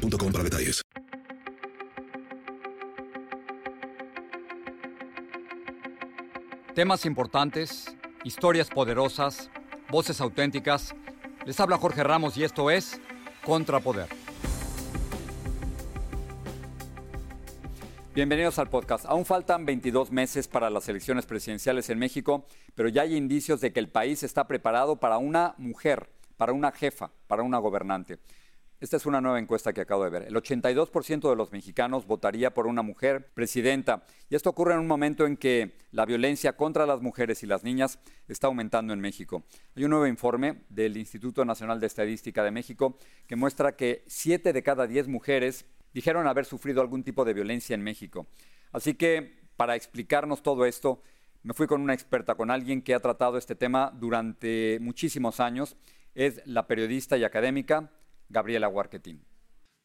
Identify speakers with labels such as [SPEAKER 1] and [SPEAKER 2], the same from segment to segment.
[SPEAKER 1] boostmobile.com para detalles.
[SPEAKER 2] Temas importantes, historias poderosas, voces auténticas. Les habla Jorge Ramos y esto es Contrapoder. Bienvenidos al podcast. Aún faltan 22 meses para las elecciones presidenciales en México, pero ya hay indicios de que el país está preparado para una mujer, para una jefa, para una gobernante. Esta es una nueva encuesta que acabo de ver. El 82% de los mexicanos votaría por una mujer presidenta. Y esto ocurre en un momento en que la violencia contra las mujeres y las niñas está aumentando en México. Hay un nuevo informe del Instituto Nacional de Estadística de México que muestra que 7 de cada 10 mujeres dijeron haber sufrido algún tipo de violencia en México. Así que, para explicarnos todo esto, me fui con una experta, con alguien que ha tratado este tema durante muchísimos años. Es la periodista y académica Gabriela Huarquetín.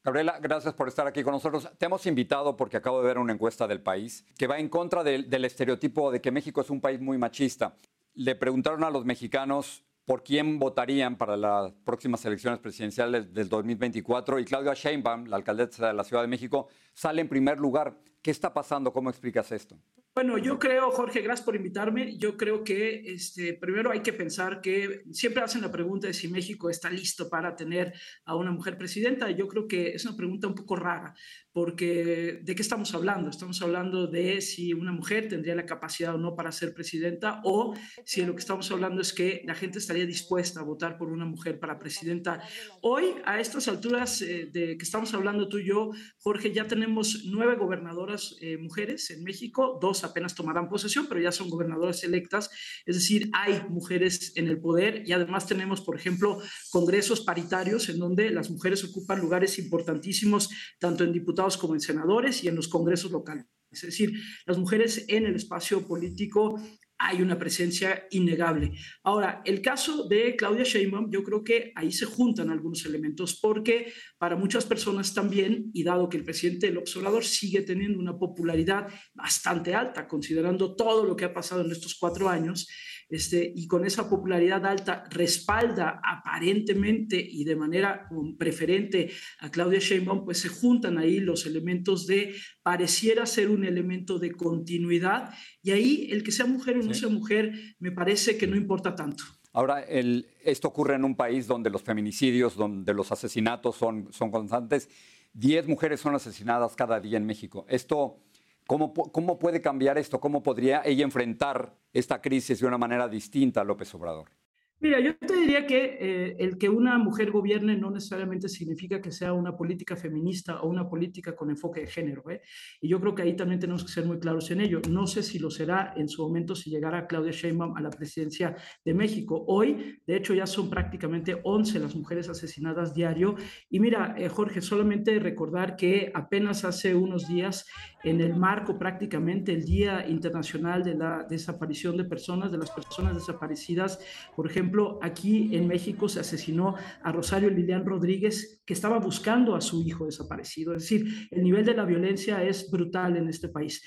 [SPEAKER 2] Gabriela, gracias por estar aquí con nosotros. Te hemos invitado porque acabo de ver una encuesta del país que va en contra del, estereotipo de que México es un país muy machista. Le preguntaron a los mexicanos por quién votarían para las próximas elecciones presidenciales del 2024 y Claudia Sheinbaum, la alcaldesa de la Ciudad de México, sale en primer lugar. ¿Qué está pasando? ¿Cómo explicas esto?
[SPEAKER 3] Bueno, yo creo, Jorge, gracias por invitarme. Yo creo que este, primero hay que pensar que siempre hacen la pregunta de si México está listo para tener a una mujer presidenta. Yo creo que es una pregunta un poco rara, porque ¿de qué estamos hablando? Estamos hablando de si una mujer tendría la capacidad o no para ser presidenta, o si lo que estamos hablando es que la gente estaría dispuesta a votar por una mujer para presidenta. Hoy, a estas alturas eh, de que estamos hablando tú y yo, Jorge, ya tenemos nueve gobernadoras eh, mujeres en México, dos apenas tomarán posesión, pero ya son gobernadoras electas, es decir, hay mujeres en el poder y además tenemos, por ejemplo, congresos paritarios en donde las mujeres ocupan lugares importantísimos, tanto en diputados como en senadores y en los congresos locales. Es decir, las mujeres en el espacio político hay una presencia innegable. Ahora, el caso de Claudia Sheinbaum, yo creo que ahí se juntan algunos elementos, porque para muchas personas también, y dado que el presidente del observador sigue teniendo una popularidad bastante alta, considerando todo lo que ha pasado en estos cuatro años, este, y con esa popularidad alta respalda aparentemente y de manera preferente a Claudia Sheinbaum, pues se juntan ahí los elementos de pareciera ser un elemento de continuidad y ahí el que sea mujer o no sea mujer me parece que no importa tanto.
[SPEAKER 2] Ahora, el, esto ocurre en un país donde los feminicidios, donde los asesinatos son, son constantes. Diez mujeres son asesinadas cada día en México. Esto ¿Cómo, ¿Cómo puede cambiar esto? ¿Cómo podría ella enfrentar esta crisis de una manera distinta a López Obrador?
[SPEAKER 3] Mira, yo te diría que eh, el que una mujer gobierne no necesariamente significa que sea una política feminista o una política con enfoque de género. ¿eh? Y yo creo que ahí también tenemos que ser muy claros en ello. No sé si lo será en su momento si llegara Claudia Sheinbaum a la presidencia de México. Hoy, de hecho, ya son prácticamente 11 las mujeres asesinadas diario. Y mira, eh, Jorge, solamente recordar que apenas hace unos días, en el marco prácticamente el Día Internacional de la Desaparición de Personas, de las Personas Desaparecidas, por ejemplo, aquí en México se asesinó a Rosario Lilian Rodríguez, que estaba buscando a su hijo desaparecido. Es decir, el nivel de la violencia es brutal en este país.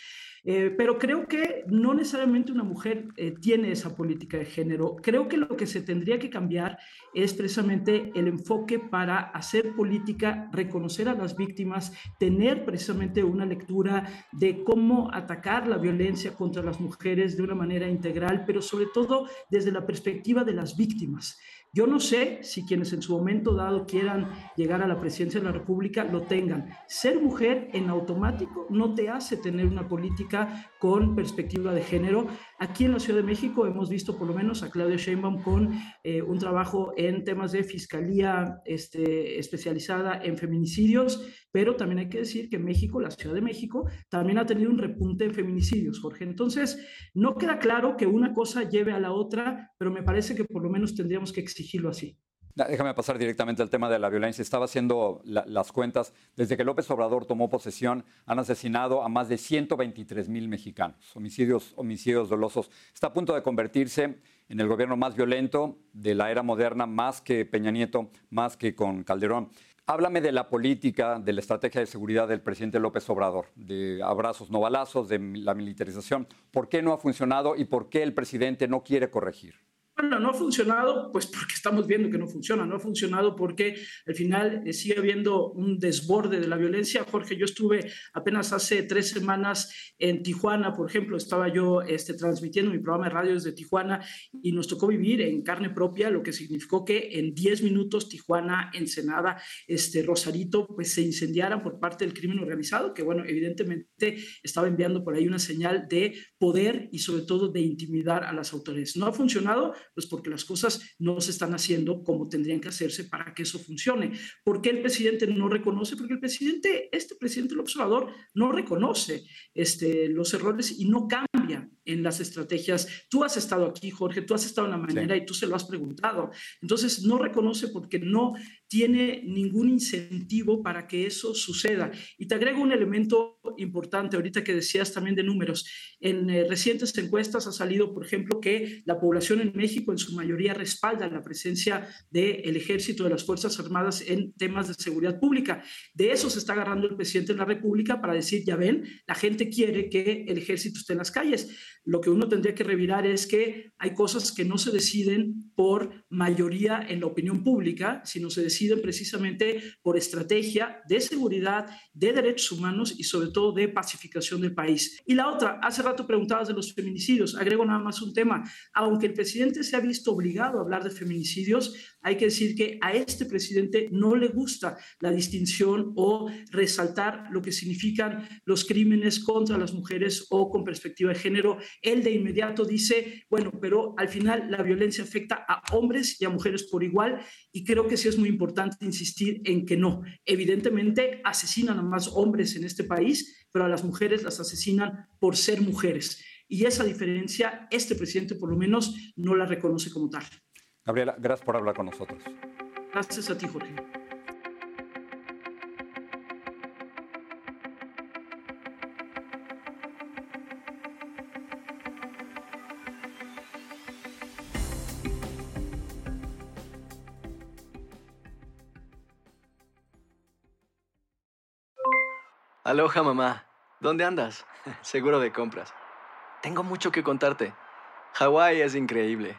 [SPEAKER 3] Eh, pero creo que no necesariamente una mujer eh, tiene esa política de género. Creo que lo que se tendría que cambiar es precisamente el enfoque para hacer política, reconocer a las víctimas, tener precisamente una lectura de cómo atacar la violencia contra las mujeres de una manera integral, pero sobre todo desde la perspectiva de las víctimas. Yo no sé si quienes en su momento dado quieran llegar a la presidencia de la República lo tengan. Ser mujer en automático no te hace tener una política con perspectiva de género. Aquí en la Ciudad de México hemos visto por lo menos a Claudia Sheinbaum con eh, un trabajo en temas de fiscalía este, especializada en feminicidios, pero también hay que decir que México, la Ciudad de México, también ha tenido un repunte en feminicidios, Jorge. Entonces, no queda claro que una cosa lleve a la otra, pero me parece que por lo menos tendríamos que exigirlo así.
[SPEAKER 2] Déjame pasar directamente al tema de la violencia. Estaba haciendo las cuentas. Desde que López Obrador tomó posesión, han asesinado a más de 123 mil mexicanos. Homicidios, homicidios dolosos. Está a punto de convertirse en el gobierno más violento de la era moderna, más que Peña Nieto, más que con Calderón. Háblame de la política, de la estrategia de seguridad del presidente López Obrador, de abrazos no balazos, de la militarización. ¿Por qué no ha funcionado y por qué el presidente no quiere corregir?
[SPEAKER 3] Bueno, no ha funcionado, pues porque estamos viendo que no funciona, no ha funcionado porque al final eh, sigue habiendo un desborde de la violencia. Jorge, yo estuve apenas hace tres semanas en Tijuana, por ejemplo, estaba yo este, transmitiendo mi programa de radio desde Tijuana y nos tocó vivir en carne propia, lo que significó que en 10 minutos Tijuana, Ensenada, este, Rosarito, pues se incendiaran por parte del crimen organizado, que bueno, evidentemente estaba enviando por ahí una señal de poder y sobre todo de intimidar a las autoridades. No ha funcionado pues porque las cosas no se están haciendo como tendrían que hacerse para que eso funcione. ¿Por qué el presidente no reconoce? Porque el presidente, este presidente el observador, no reconoce este, los errores y no cambia en las estrategias. Tú has estado aquí, Jorge, tú has estado en la manera y tú se lo has preguntado. Entonces, no reconoce porque no tiene ningún incentivo para que eso suceda. Y te agrego un elemento importante, ahorita que decías también de números. En eh, recientes encuestas ha salido, por ejemplo, que la población en México en su mayoría respalda la presencia del ejército, de las Fuerzas Armadas en temas de seguridad pública. De eso se está agarrando el presidente de la República para decir, ya ven, la gente quiere que el ejército esté en las calles. Lo que uno tendría que revirar es que hay cosas que no se deciden por mayoría en la opinión pública, sino se deciden deciden precisamente por estrategia de seguridad, de derechos humanos y sobre todo de pacificación del país. Y la otra, hace rato preguntabas de los feminicidios, agrego nada más un tema, aunque el presidente se ha visto obligado a hablar de feminicidios, hay que decir que a este presidente no le gusta la distinción o resaltar lo que significan los crímenes contra las mujeres o con perspectiva de género. Él de inmediato dice, bueno, pero al final la violencia afecta a hombres y a mujeres por igual y creo que sí es muy importante insistir en que no. Evidentemente asesinan a más hombres en este país, pero a las mujeres las asesinan por ser mujeres. Y esa diferencia, este presidente por lo menos no la reconoce como tal.
[SPEAKER 2] Gabriela, gracias por hablar con nosotros.
[SPEAKER 3] Gracias a ti, Jorge.
[SPEAKER 4] Aloha, mamá. ¿Dónde andas? Seguro de compras. Tengo mucho que contarte. Hawái es increíble.